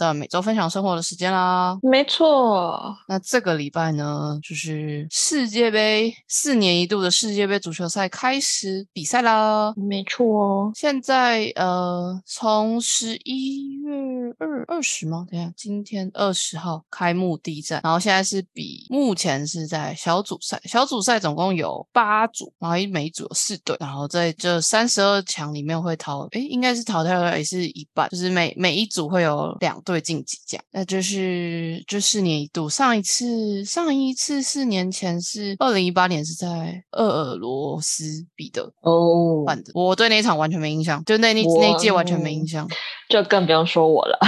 又到每周分享生活的时间啦。没错，那这个礼拜呢，就是世界杯四年一度的世界杯足球赛开始比赛啦。没错哦。现在呃，从十一月二二十吗？等一下，今天二十号开幕第一站，然后现在是比目前是在小组赛，小组赛总共有八组，然后每一组有四队，然后在这三十二强里面会淘，诶，应该是淘汰了也是一半，就是每每一组会有两队晋级这样。那就是这四年一度，上一次上一次四年前是二零一八年是在俄尔罗斯比的。哦，办的，我对那一场完全没印象，就那那那一届完全没印象。就更不用说我了。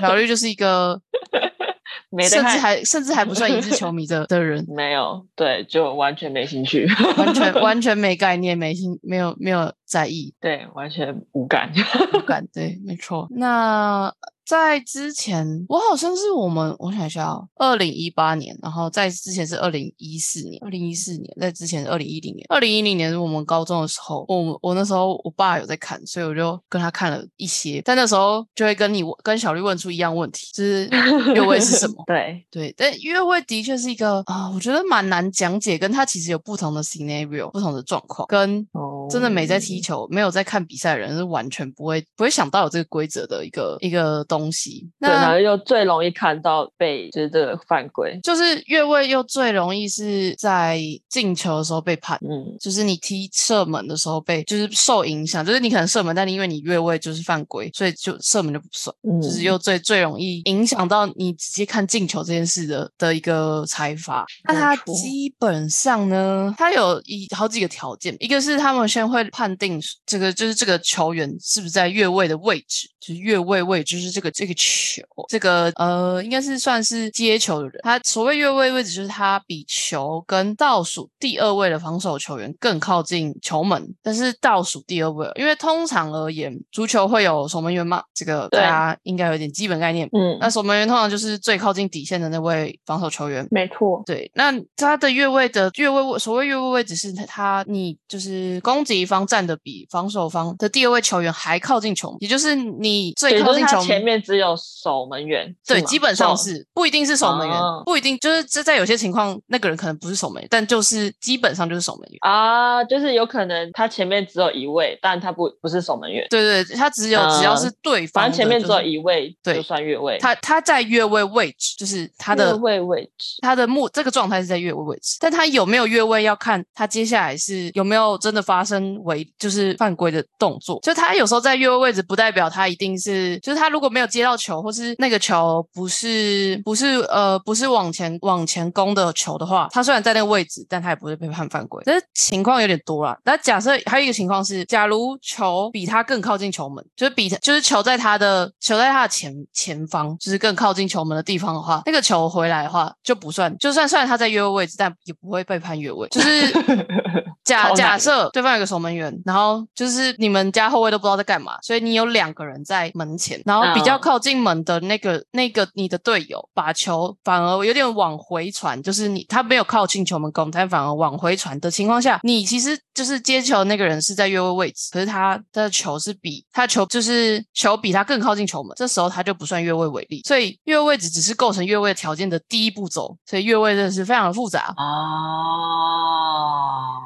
小绿就是一个 没甚至还甚至还不算一支球迷的 的人，没有，对，就完全没兴趣，完全 完全没概念，没兴没有没有在意，对，完全无感。无感对，没错。那在之前，我好像是我们，我想一下哦，二零一八年，然后在之前是二零一四年，二零一四年，在之前是二零一零年，二零一零年是我们高中的时候，我我那时候我爸有在看，所以我就跟他看了一些，但那时候就会跟你跟小绿问出一样问题，就是 约会是什么？对，对，但约会的确是一个啊、我觉得蛮难讲解，跟他其实有不同的 scenario，不同的状况，跟哦真的没在踢球、没有在看比赛的人是完全不会不会想到有这个规则的一个一个东西。对，然那后又最容易看到被就是这个犯规。就是越位又最容易是在进球的时候被判。嗯，就是你踢射门的时候被，就是受影响，就是你可能射门，但你因为你越位就是犯规，所以就射门就不算。就是嗯又最最容易影响到你直接看进球这件事的的一个裁罚。那它基本上呢，它有一好几个条件，一个是他们先会判定这个就是这个球员是不是在越位的位置，就是越位位置就是这个这个球，这个呃应该是算是接球的人。他所谓越位位置就是他比球跟倒数第二位的防守球员更靠近球门，但是倒数第二位，因为通常而言，足球会有守门员嘛，这个大家应该有点基本概念。嗯，那守门员通常就是最靠近底线的那位防守球员。没错。对，那他的越位的越位位，所谓越位位置是他他你就是攻击方站的比防守方的第二位球员还靠近球门，也就是你最靠近球门。前面只有守门员，对，基本上哦是不一定是守门员，哦不一定就是这在有些情况，那个人可能不是守门员，但就是基本上就是守门员。啊，就是有可能他前面只有一位，但他不不是守门员，对对，他只有、只要是对方的，反正前面只有一位对就算越位。他他在越位位置，就是他的越位位置，他的目这个状态是在越位位置，但他有没有越位要看他接下来是有没有真的发生违就是犯规的动作。就他有时候在越位位置，不代表他一定是，就是他如果没有接到球，或是那个球不是不是呃不是往前往前攻的球的话，他虽然在那个位置，但他也不会被判犯规。但是情况有点多啦。那假设还有一个情况是，假如球比他更靠近球门，就是比他就是球在他的球在他的前前方，就是更靠近球门的地方的话，那个球回来的话就不算，就算虽然他在越位位置，但也不会被判越位。就是 假假设对方有个守门员，然后就是你们家后卫都不知道在干嘛，所以你有两个人在门前，然后比较嗯。靠近门的那个、那个你的队友把球反而有点往回传，就是你他没有靠近球门攻，他反而往回传的情况下，你其实就是接球那个人是在越位位置，可是他的球是比他球就是球比他更靠近球门，这时候他就不算越位违例，所以越位位置只是构成越位条件的第一步骤，所以越位真的是非常的复杂。哦，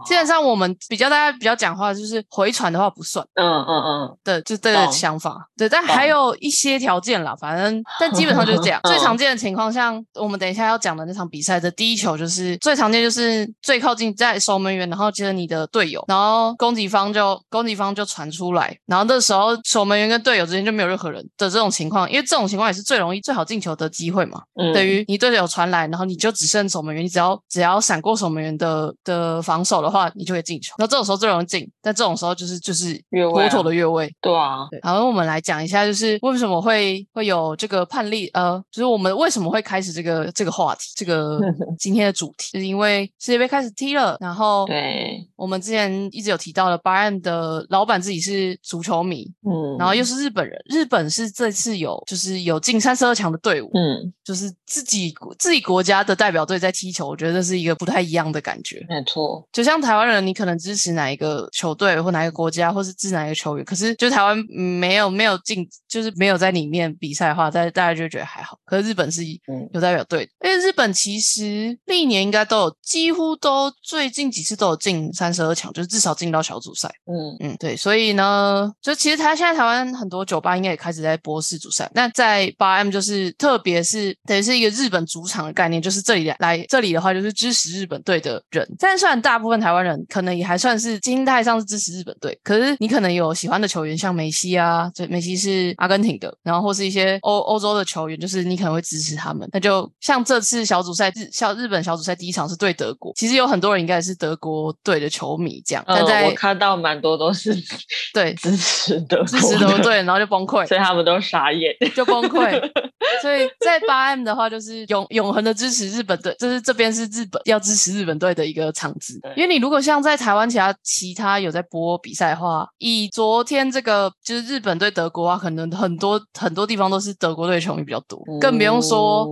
基本上我们比较大家比较讲话就是回传的话不算嗯嗯嗯，对，就这个想法。对，但还有一些条件啦，反正但基本上就是这样。嗯最常见的情况，像我们等一下要讲的那场比赛的第一球，就是最常见就是最靠近在守门员，然后接着你的队友，然后攻击方就攻击方就传出来，然后这时候守门员跟队友之间就没有任何人的这种情况，因为这种情况也是最容易最好进球的机会嘛。嗯等于你队友传来，然后你就只剩守门员，你只要只要闪过守门员的的防守的话，你就会进球。那这种时候最容易进，但这种时候就是就是妥越位啊妥的越位。对啊，对，然后我们来讲一下，就是为什么会会有这个判例，呃，就是我们为什么会开始这个这个话题，这个 今天的主题，就是因为世界杯开始踢了，然后对，我们之前一直有提到的，八 M 的老板自己是足球迷，嗯，然后又是日本人，日本是这次有就是有进三十二强的队伍，嗯，就是自己自己国家的代表队在踢球，我觉得这是一个不太一样的感觉。没错，就像台湾人，你可能支持哪一个球队或哪一个国家，或是支持哪一个球员，可是就台湾嗯没有没有进，就是没有在里面比赛的话，大大家就觉得还好。可是日本是嗯有代表队的，因为日本其实历年应该都有，几乎都最近几次都有进三十二强，就是至少进到小组赛。嗯嗯，对，所以呢，就其实他现在台湾很多酒吧应该也开始在播世足赛。那在八 M 就是特别是等于是一个日本主场的概念，就是这里来来这里的话就是支持日本队的人。但虽然大部分台湾人可能也还算是心态上是支持日本队，可是你可能有喜欢的球员，像梅西啊，对梅西是阿根廷的，然后或是一些欧欧洲的球员，就是你可能会支持他们。那就像这次小组赛日小日本小组赛第一场是对德国，其实有很多人应该是德国队的球迷这样，但嗯，在我看到蛮多都是 对支持的支持德国队，然后就崩溃，所以他们都傻眼。就崩溃。所以在八 M 的话，就是永永恒的支持日本队，就是这边是日本要支持日本队的一个场子对。因为你如果像在台湾其他其他有在播比赛的话，以昨天这个就是日本对德国啊，可能很多很多地方都是德国队球迷比较多，更不用说。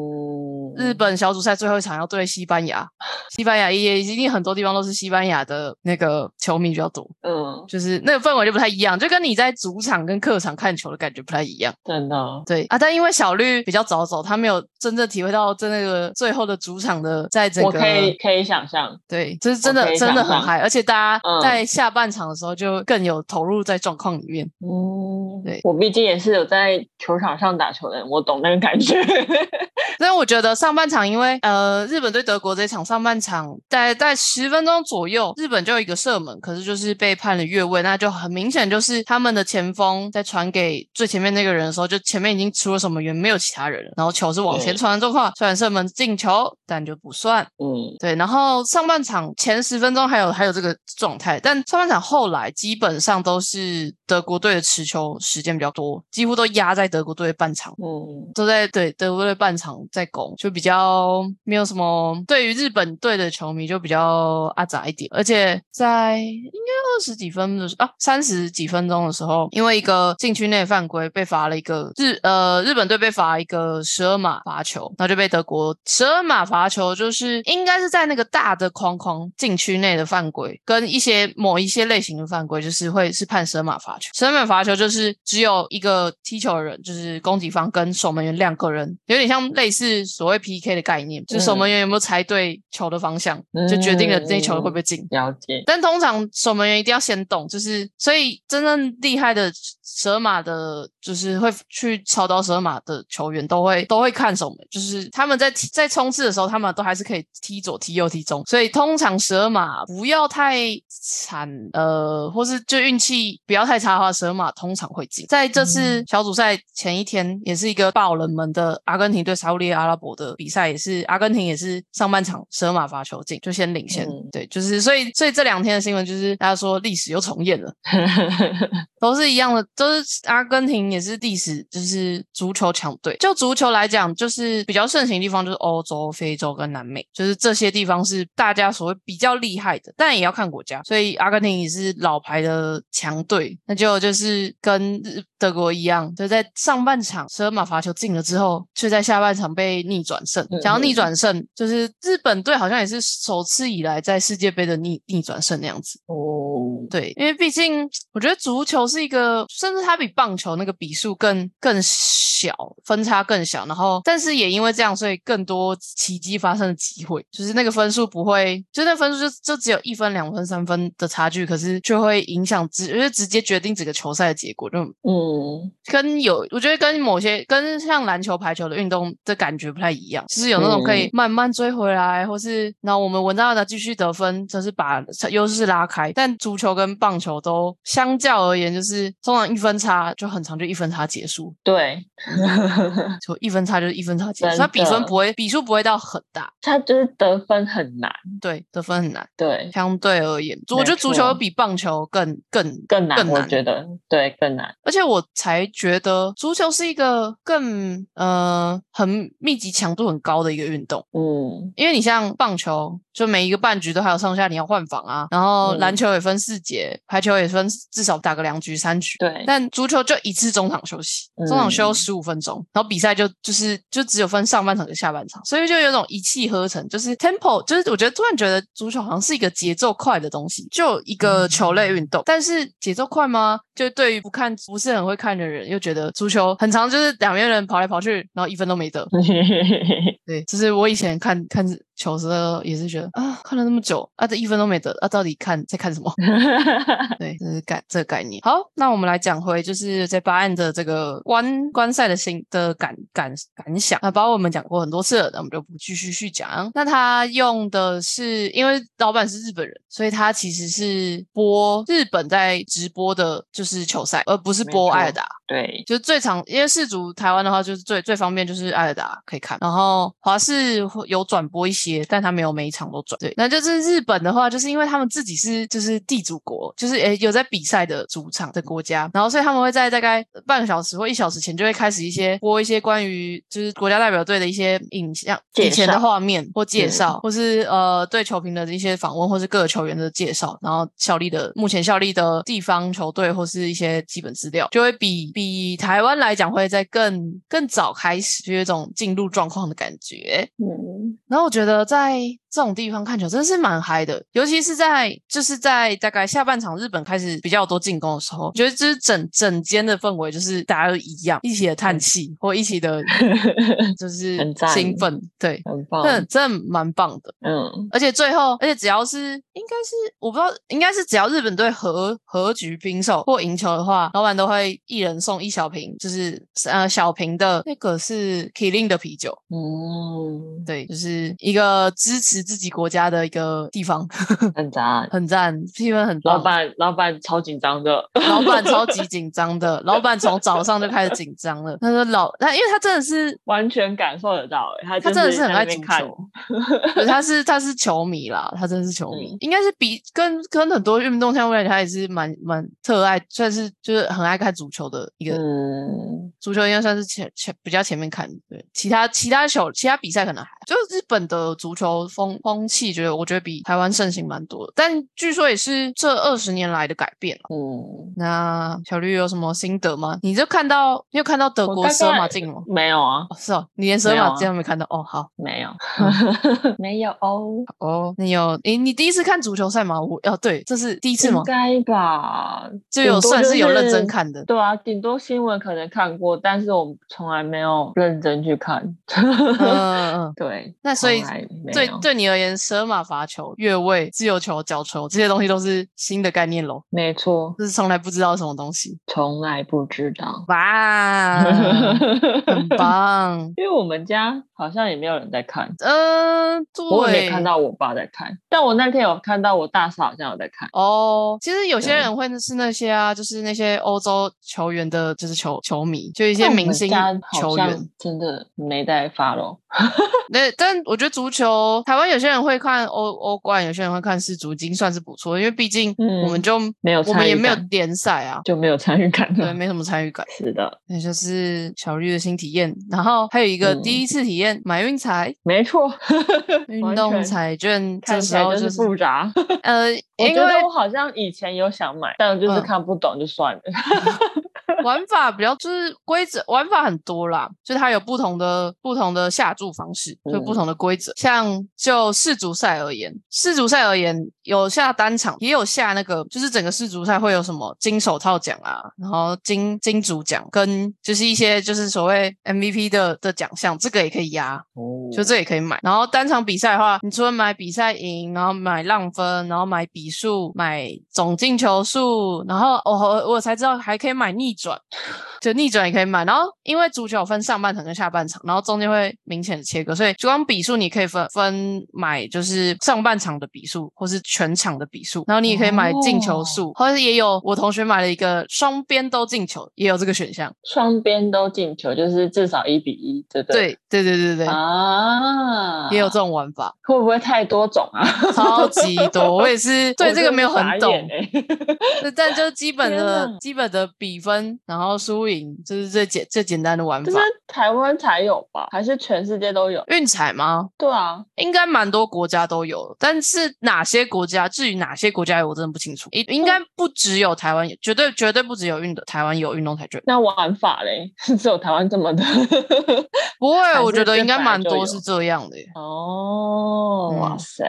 嗯日本小组赛最后一场要对西班牙，西班牙也一定很多地方都是西班牙的那个球迷比较多，嗯，就是那个氛围就不太一样，就跟你在主场跟客场看球的感觉不太一样。真的，对啊，但因为小绿比较早走，他没有真正体会到在那个最后的主场的在整个我可以可以想象，对，这是真的真的很嗨，而且大家嗯在下半场的时候就更有投入在状况里面。嗯，对我毕竟也是有在球场上打球的人，我懂那个感觉。但是我觉得上半场，因为呃日本对德国这场上半场在在十分钟左右，日本就有一个射门，可是就是被判了越位，那就很明显就是他们的前锋在传给最前面那个人的时候，就前面已经出了什么员，没有其他人了，然后球是往前传的状况，虽然射门进球，但就不算。嗯对，然后上半场前十分钟还有还有这个状态，但上半场后来基本上都是德国队的持球时间比较多，几乎都压在德国队半场。嗯都在对德国队半场在攻，就比较没有什么。对于日本队的球迷就比较阿杂一点，而且在应该二十几分的时啊三十几分钟的时候，因为一个禁区内犯规被罚了一个日呃日本队被罚一个十二码罚球，然后就被德国十二码罚球就是应该是在那个大的框框禁区内的犯规，跟一些某一些类型的犯规就是会是判十二码罚球，十二码罚球就是只有一个踢球的人，就是攻击方跟守门员两个人，有点像类似所谓 PK 的概念，就是守门员有没有猜对球的方向，就决定了这球会不会进。了解，但通常守门员一定要先动，就是所以真正厉害的蛇马的，就是会去操刀蛇马的球员都会都会看守门，就是他们在在冲刺的时候，他们都还是可以踢左、踢右、踢中，所以通常蛇马不要太惨，呃，或是就运气不要太差的话，蛇马通常会进。在这次小组赛前一天，也是一个爆冷门的阿根廷对沙烏地阿拉伯的比赛，也是阿根廷也是上半场蛇马罚球进，就先领先，嗯对，就是所以所以这两天的新闻就是大家说历史又重演了。都是一样的，都是阿根廷也是历史，就是足球强队。就足球来讲，就是比较盛行的地方就是欧洲、非洲跟南美，就是这些地方是大家所谓比较厉害的，但也要看国家。所以阿根廷也是老牌的强队，那就就是跟日德国一样，就在上半场十二码罚球进了之后，却在下半场被逆转胜。想要逆转胜，就是日本队好像也是首次以来在世界杯的逆逆转胜那样子。哦，对，因为毕竟我觉得足球是一个，甚至它比棒球那个比数更更小，分差更小。然后，但是也因为这样，所以更多奇迹发生的机会，就是那个分数不会，就那分数就就只有一分、两分、三分的差距，可是就会影响直，就是直接决定整个球赛的结果，就嗯。跟有，我觉得跟某些跟像篮球、排球的运动的感觉不太一样，就是有那种可以嗯。慢慢追回来，或是然后我们稳当的继续得分，就是把优势拉开。但足球跟棒球都相较而言，就是通常一分差就很长，就一分差结束，对，就一分差就是一分差结束，真它比分不会比数不会到很大，它就是得分很难，对，得分很难。对，相对而言，我觉得足球比棒球更更更难，更难我觉得对更难，而且我才觉得足球是一个更呃很密集强度度很高的一个运动。嗯，因为你像棒球，就每一个半局都还有上下你要换防啊，然后嗯篮球也分四节，排球也分至少打个两局三局。对，但足球就一次中场休息，嗯中场休十五分钟，然后比赛就就是就只有分上半场跟下半场，所以就有种一气呵成，就是 tempo，就是我觉得突然觉得足球好像是一个节奏快的东西，就一个球类运动，但是节奏快吗？就对于不看不是很会看的人，又觉得足球很长，就是两边人跑来跑去，然后一分都没得。对，就是我以前看看球的时候也是觉得啊，看了那么久啊，这一分都没得啊，到底看在看什么？对，这是概这个概念。好，那我们来讲回就是在巴岸的这个观观赛的心的感感感想。那包括我们讲过很多次了，那我们就不继续去讲。那他用的是因为老板是日本人，所以他其实是播日本在直播的，就是球赛，而不是播艾尔达。对，就是最常，因为世足台湾的话，就是最最方便就是艾尔达可以看，然后华视会有转播一些，但他没有每一场都转。对，那就是日本的话，就是因为他们自己是就是地主国，就是诶有在比赛的主场的国家，然后所以他们会在大概半个小时或一小时前就会开始一些播一些关于就是国家代表队的一些影像、介以前的画面或介嗯绍，或是呃对球评的一些访问，或是各个球员的介绍，然后效力的目前效力的地方球队或是一些基本资料，就会比比台湾来讲会在更更早开始，就有一种进入状况的感觉。嗯，然后我觉得在这种地方看球真的是蛮嗨的，尤其是在就是在大概下半场日本开始比较多进攻的时候，觉得就是整整间的氛围就是大家都一样，一起的叹气或一起的，就是兴奋，对，很棒，真的真的蛮棒的。嗯，而且最后，而且只要是应该是我不知道，应该是只要日本队和和局平手或赢球的话，老板都会一人送一小瓶，就是呃小瓶的那个是 Killing 的啤酒，嗯，对，就是一个支持自己国家的一个地方，很赞。很赞，气氛很棒。老板，老板超紧张的，老板超级 紧张的，老板从早上就开始紧张了。他说老，他因为他真的是完全感受得到，哎，他他真的是很爱足球，对他是他是球迷啦，他真的是球迷，嗯应该是比跟跟很多运动项目来讲，他也是蛮蛮特爱，算是就是很爱看足球的一个。嗯，足球应该算是前前比较前面看，对其他其他球其他比赛可能还就是日本的足球风风气，觉得我觉得比台湾盛行蛮多的，但据说也是这二十年来的改变了。嗯，那小绿有什么心得吗？你就看到你有看到德国蛇马概进吗？没有啊，哦，是哦，你连蛇马进都没看到哦。好没有，没有哦，哦，你有诶，你第一次看足球赛吗？我哦，对，这是第一次吗应？该吧，就有算是有认真看的。对啊，顶多新闻可能看过，但是我从来没有认真去看。嗯 嗯嗯。对，那所以对对你而言，射马罚球、越位、自由球、角球这些东西都是新的概念喽，没错，就是从来不知道什么东西。从来不知道。哇，很棒。因为我们家好像也没有人在看，嗯，对我也没，看到我爸在看，但我那天有看到我大嫂好像有在看。哦，其实有些人会是那些啊，就是那些欧洲球员的，就是球球迷，就一一些明星球员。真的没在发咯。那但我觉得足球，台湾有些人会看欧欧冠，有些人会看世足，已经算是不错，因为毕竟我们嗯就、没有我们也没有感联赛啊，就没有参与感对，没什么参与感。是的，那就是小绿的新体验，然后还有一个嗯第一次体验买运彩、没错，运动彩券，这看起来就是时候就是复杂。呃，我因为觉得我好像以前有想买，但就是嗯看不懂就算了。玩法比较就是规则玩法很多啦，就是它有不同的不同的下注方式，就不嗯同的规则。像就世足赛而言，世足赛而言有下单场，也有下那个，就是整个世足赛会有什么金手套奖啊，然后金金主奖跟就是一些就是所谓 MVP 的的奖项，这个也可以压。哦就这也可以买。然后单场比赛的话，你除了买比赛赢，然后买浪分，然后买比数，买总进球数，然后我我我才知道还可以买逆转，就逆转也可以买。然后因为足球有分上半场跟下半场，然后中间会明显的切割，所以就光比数你可以分分买就是上半场的比数，或是全场的比数，然后你也可以买进球数，或者也有我同学买了一个双边都进球，也有这个选项。双边都进球，就是至少一比一，对不对？对对对对对，啊，也有这种玩法。会不会太多种啊？超级多，我也是 对这个没有很懂，哎、但就基 本的基本的比分然后输赢，这是最简最简单的玩法这是。台湾才有吧？还是全世界都有？运彩吗？对啊，应该蛮多国家都有，但是哪些国家，至于哪些国家有，我真的不清楚。应应该不只有台湾有，绝对绝对不只有运的台湾有运动彩券。那玩法嘞，只有台湾这么的 不会，我觉得应该蛮多是这样的耶。哦，嗯哇塞，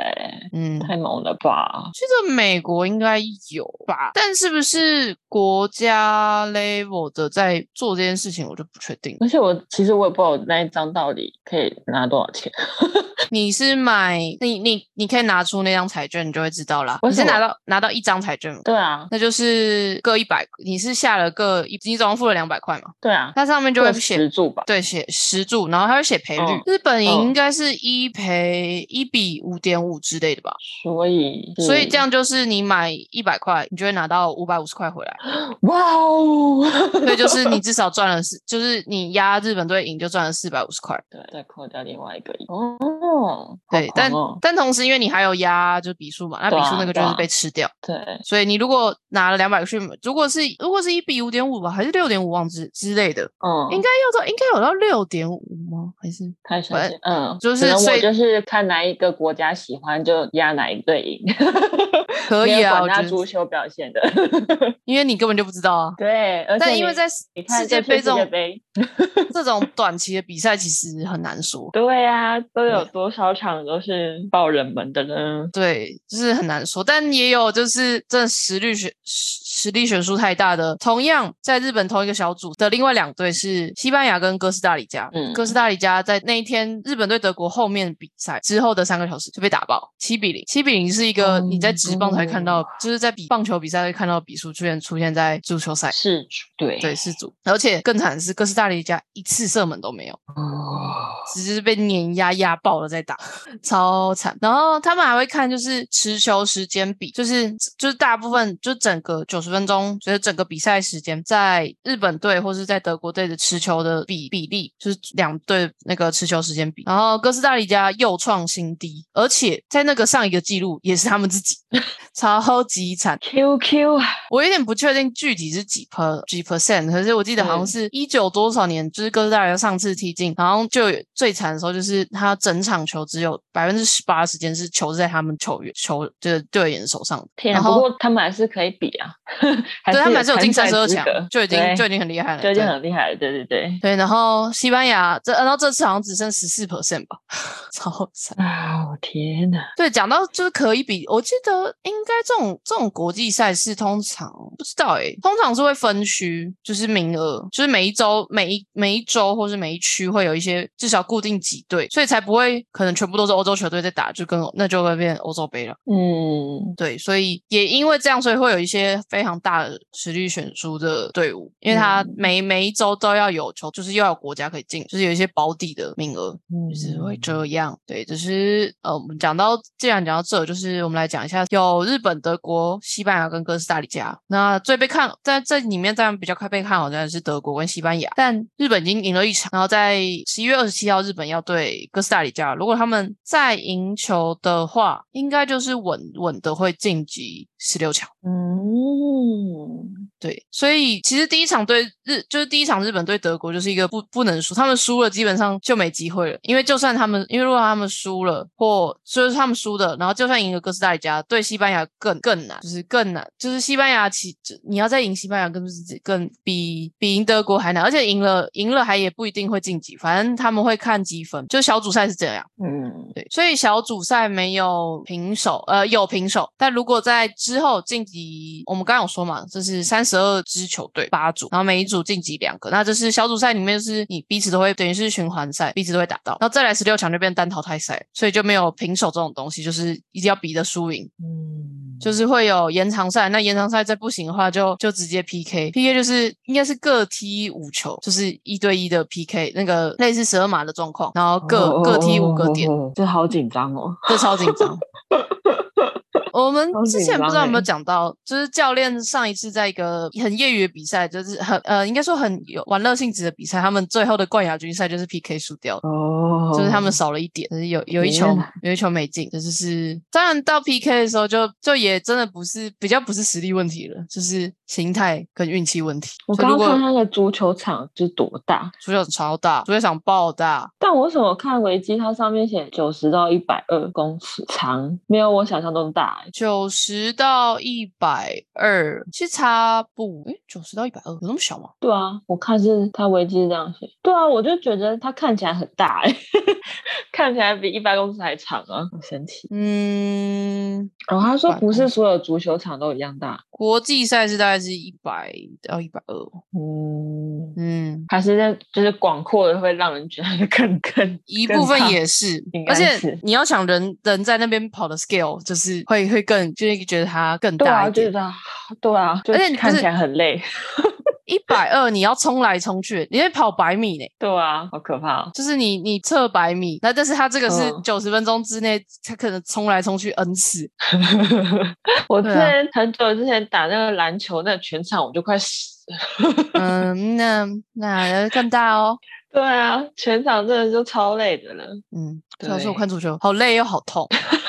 嗯，太猛了吧！记得美国应该有吧，但是不是国家 level 的在做这件事情，我就不确定。而且我其实我也不知道我那一张到底可以拿多少钱。你是买你你你可以拿出那张彩券，你就会知道啦。为什么你是拿到拿到一张彩券吗？对啊，那就是各一百，你是下了各一，你总共付了两百块嘛？对啊，它上面就会写十注吧。对，写十注，然后它会写赔率。嗯日本应该是一赔一比五点五之类的吧？所以所以这样就是你买一百块，你就会拿到五百五十块回来。哇哦，所以就是你至少赚了四，就是你压日本队赢就赚了四百五十块。对，再扣掉另外一个亿。哦，对，但但同时因为你还有压就是比数嘛，那比数那个就是被吃掉。对，所以你如果拿了两百个去，如果是如果是一比五点五吧，还是六点五忘之之类的，嗯，应该要到应该有到六点五吗？还是太神奇，嗯，就是所以就是看哪一个国家喜欢就压哪一队赢，可以啊？管他足球表现的，因为你根本就不知道啊。对，而且你但因为在世界杯这种这种短期的比赛，其实很难说。对啊，都有对多少场都是爆热门的呢？对，就是很难说，但也有就是真的实力悬实实力悬殊太大的。同样在日本同一个小组的另外两队是西班牙跟哥斯达黎加。嗯哥斯达黎加在那一天日本对德国后面比赛之后的三个小时就被打爆，七比零。七比零是一个你在职棒才看到，哦就是在比棒球比赛会看到的比数出现出现在足球赛。是主对对，是组，而且更惨的是，哥斯达黎加一次射门都没有。哦，只是被碾压压爆了再打，超惨。然后他们还会看就是持球时间比，就是就是大部分就整个九十分钟，就是整个比赛时间，在日本队或是在德国队的持球的比比例，就是两队那个持球时间比。然后哥斯达黎加又创新低，而且在那个上一个记录也是他们自己，超级惨。QQ 啊，我有点不确定具体是几 per 几 percent，可是我记得好像嗯是一九多少年，就是哥斯达黎加上次踢进，然后就最惨的时候，就是他整场球只有百分之十八的时间是球是在他们球员球就是队员手上的，天不过他们还是可以比啊，还 对他们还是有进赛三十二强就已经就已经很厉害了，就已经很厉害了，对对对。对。然后西班牙这，然后这次好像只剩十四 percent 吧，超惨。啊，我天哪！对，讲到就是可以比，我记得应该这种这种国际赛事通常不知道哎，通常是会分区，就是名额，就是每一周每一每一周或是每一区会有一些至少固定几队，所以才不会可能全部都是欧洲球队在打，就跟那就会变欧洲杯了。嗯，对，所以也因为这样，所以会有一些非常大的实力悬殊的队伍，因为他嗯每、每一周都要有球，就是又要有国家可以进，就是有一些保底的名额。就是会嗯这样。对，就是呃，我们讲到，既然讲到这，就是我们来讲一下，有日本、德国、西班牙跟哥斯达黎加。那最被看在这里面，当然比较快被看好的是德国跟西班牙，但日本已经赢了一场，然后在十一月二十七号，日本要对哥斯达黎加，如果他们再赢球的话，应该就是稳稳的会晋级十六强。嗯，对，所以其实第一场对日就是第一场日本对德国就是一个不不能输，他们输了基本上就没机会了，因为就算他们因为如果他们输了或就是他们输的，然后就算赢了哥斯达黎加，对西班牙更更难，就是更难，就是西班牙其你要再赢西班牙更是更比比赢德国还难，而且赢了赢了还也不一定会晋级，反正他们会看积分，就小组赛是这样。嗯，对，所以小组赛没有平手，呃，有平手，但如果在之后晋级，我们刚刚有说嘛，这是三十二支球队八组，然后每一组晋级两个，那这是小组赛里面就是你彼此都会等于是循环赛，彼此都会打到，然后再来十六强就变单淘汰赛，所以就没有平手这种东西，就是一定要比的输赢。嗯，就是会有延长赛，那延长赛再不行的话就，就直接 PK，PK 就是应该是各踢五球，就是一对一的 PK，那个类似十二码的状况，然后各、各踢五个点，哦，这好紧张哦。这超紧张。我们之前不知道有没有欸讲到，就是教练上一次在一个很业余的比赛，就是很呃，应该说很有玩乐性质的比赛，他们最后的冠亚军赛就是 PK 输掉了。哦就是他们少了一点，就是有有一球有一球没进，这就是当然到 PK 的时候就就也真的不是比较不是实力问题了，就是心态跟运气问题。我刚刚看那个足球场是多大，足球场超大，足球场爆大，但我为什么看维基它上面写九十到一百二公尺长，没有我想象中大、欸。九十到一百二，其实差不诶，九十到一百二有那么小吗？对啊，我看是它维基是这样写。对啊，我就觉得它看起来很大哎、看起来比一百公尺还长啊，好神奇。嗯，然后他说不是所有足球场都一样大，国际赛事大概是一百到一百二，嗯，嗯。还是那就是广阔的会让人觉得 更 更更一部分也是，而且你要想人人在那边跑的 scale，就是会会更就是觉得它更大一点。对啊，就而且你看起来很累。一百二你要冲来冲去，你会跑百米呢，对啊，好可怕、哦。就是你你测百米，那但是他这个是嗯九十分钟之内，它可能冲来冲去 n 次。我之前很久之前打那个篮球，那全场我就快死了。嗯，那那更大哦。对啊，全场真的就超累的了。嗯，主要是我看足球好累又好痛，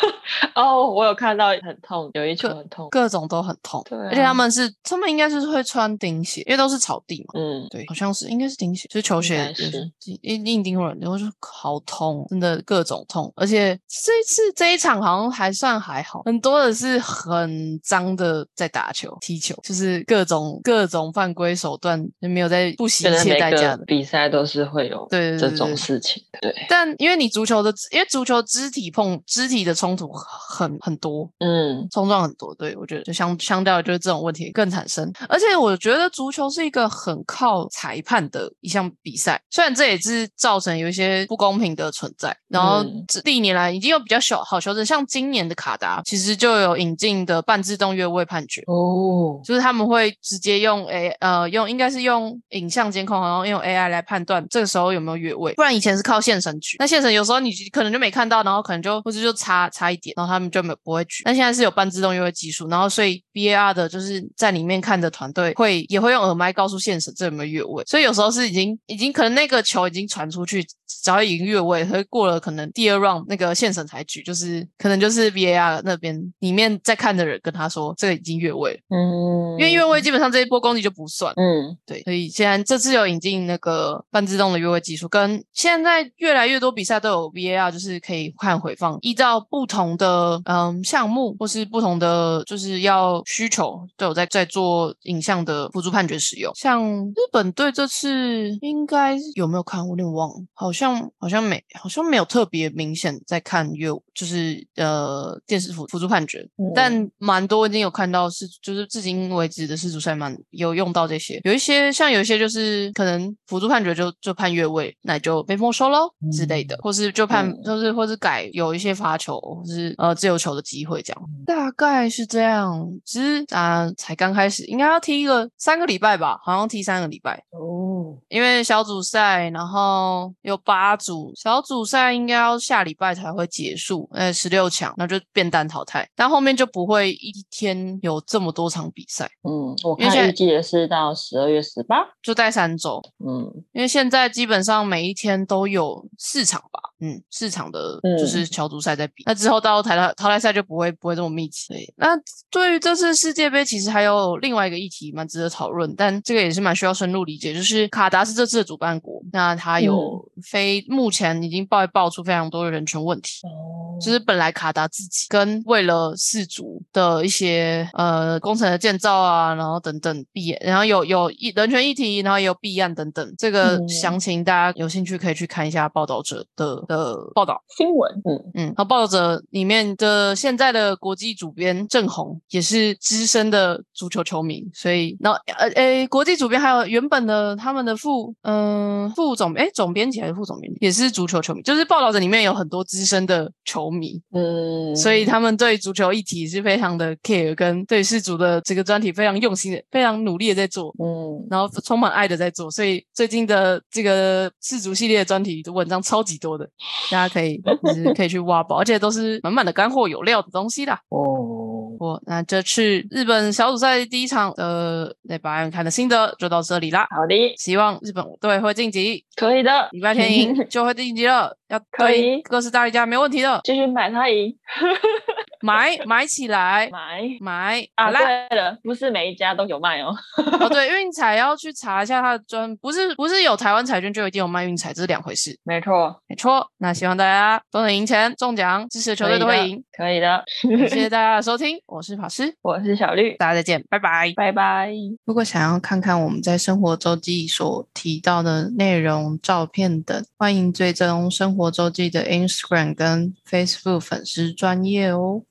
哦，我有看到很痛，有一球很痛。各种都很痛。对啊而且他们是他们应该就是会穿钉鞋，因为都是草地嘛。嗯，对，好像是应该是钉鞋，就是球鞋是是硬硬钉或者，然后就好痛，真的各种痛。而且这一次这一场好像还算还好，很多的是很脏的在打球、踢球，就是各种各种犯规手段，没有在不惜一切代价的。比赛都是会有对这种对对对对事情。对，但因为你足球的，因为足球肢体碰肢体的冲突很很多，嗯冲撞很多，对我觉得就相相较就是这种问题更产生，而且我觉得足球是一个很靠裁判的一项比赛，虽然这也是造成有一些不公平的存在，然后嗯这历年来已经有比较小好修正，像今年的卡达其实就有引进的半自动越位判决。哦，就是他们会直接用 A 呃用应该是用影像监控，然后用 AI 来判断这个时候有没有越位，不然以前是靠线绳举。那线绳有时候你可能就没看到，然后可能就或者就差差一点，然后他们就没不会举。但现在是有半自动越位技术，然后所以 BAR 的就是在里面看的团队会也会用耳麦告诉现实这有没有越位，所以有时候是已经已经可能那个球已经传出去，只要已经越位，所以过了可能第二 round 那个线绳才举，就是可能就是 VAR 那边里面在看的人跟他说这个已经越位了。嗯，因为越位基本上这一波攻击就不算，嗯。对，所以现在这次有引进那个半自动的越位技术，跟现在越来越多比赛都有 VAR，就是可以看回放，依照不同的嗯项目或是不同的就是要需求，都有在在做影像的辅助判决使用。像日本队这次应该有没有看，我有点忘了，好像好像没好像没有特别明显在看越就是呃电视辅辅助判决，嗯。但蛮多已经有看到是，就是至今为止的世足赛蛮有用到这些，有一些像有一些就是可能辅助判决就就判越位，那就被没收喽之类的，或是就判、嗯就是或是改有一些罚球或是呃自由球的机会这样，大概是这样。其实啊、才刚开始，应该要踢一个三个礼拜吧，好像踢三个礼拜。哦，因为小组赛，然后有八组，小组赛应该要下礼拜才会结束，呃，十六强，那就变单淘汰，但后面就不会一天有这么多场比赛，嗯，我看预计也是到十二月十八。就待三周，嗯。因为现在基本上每一天都有四场吧，嗯，市场的就是嗯小组赛在比，那之后到淘汰淘汰赛就不会不会这么密集。对，那对于这次世界杯，其实还有另外一个议题蛮值得讨论，但这个也是蛮需要深入理解，就是卡达是这次的主办国，那它有嗯非、目前已经爆爆出非常多的人权问题。哦就是本来卡达自己跟为了氏族的一些呃工程的建造啊，然后等等弊，然后有有议人权议题，然后也有弊案等等。这个嗯详情大家有兴趣可以去看一下报道者的的报道。新闻，嗯嗯，然后报道者里面的现在的国际主编郑红也是资深的足球球迷，所以然后呃诶，国际主编还有原本的他们的副嗯、副总诶总编辑还是副总编辑也是足球球迷，就是报道者里面有很多资深的球迷，嗯，所以他们对足球议题是非常的 care，跟对世足的这个专题非常用心的、非常努力的在做。嗯然后充满爱的在做，所以最近的这个世足系列的专题的文章超级多的，大家可以就是可以去挖宝，而且都是满满的干货有料的东西啦。哦，我那这次日本小组赛第一场的那把人看的心得就到这里啦。好的，希望日本队会晋级，可以的，礼拜天赢 就会晋级了。要可以对哥斯达黎加没问题的，继续买它赢，买 买起来，买买好啊！啦。对了，不是每一家都有卖哦。哦，对，运彩要去查一下它的专，不是不是有台湾彩券就一定有卖运彩，这是两回事。没错，没错，那希望大家都能赢钱中奖，支持的球队都会赢。可以的。谢谢 大家的收听，我是法师，我是小绿，大家再见，拜拜。拜拜。如果想要看看我们在生活周记所提到的内容、照片等，欢迎追踪生活周记的 Instagram 跟 Facebook 粉丝专业哦。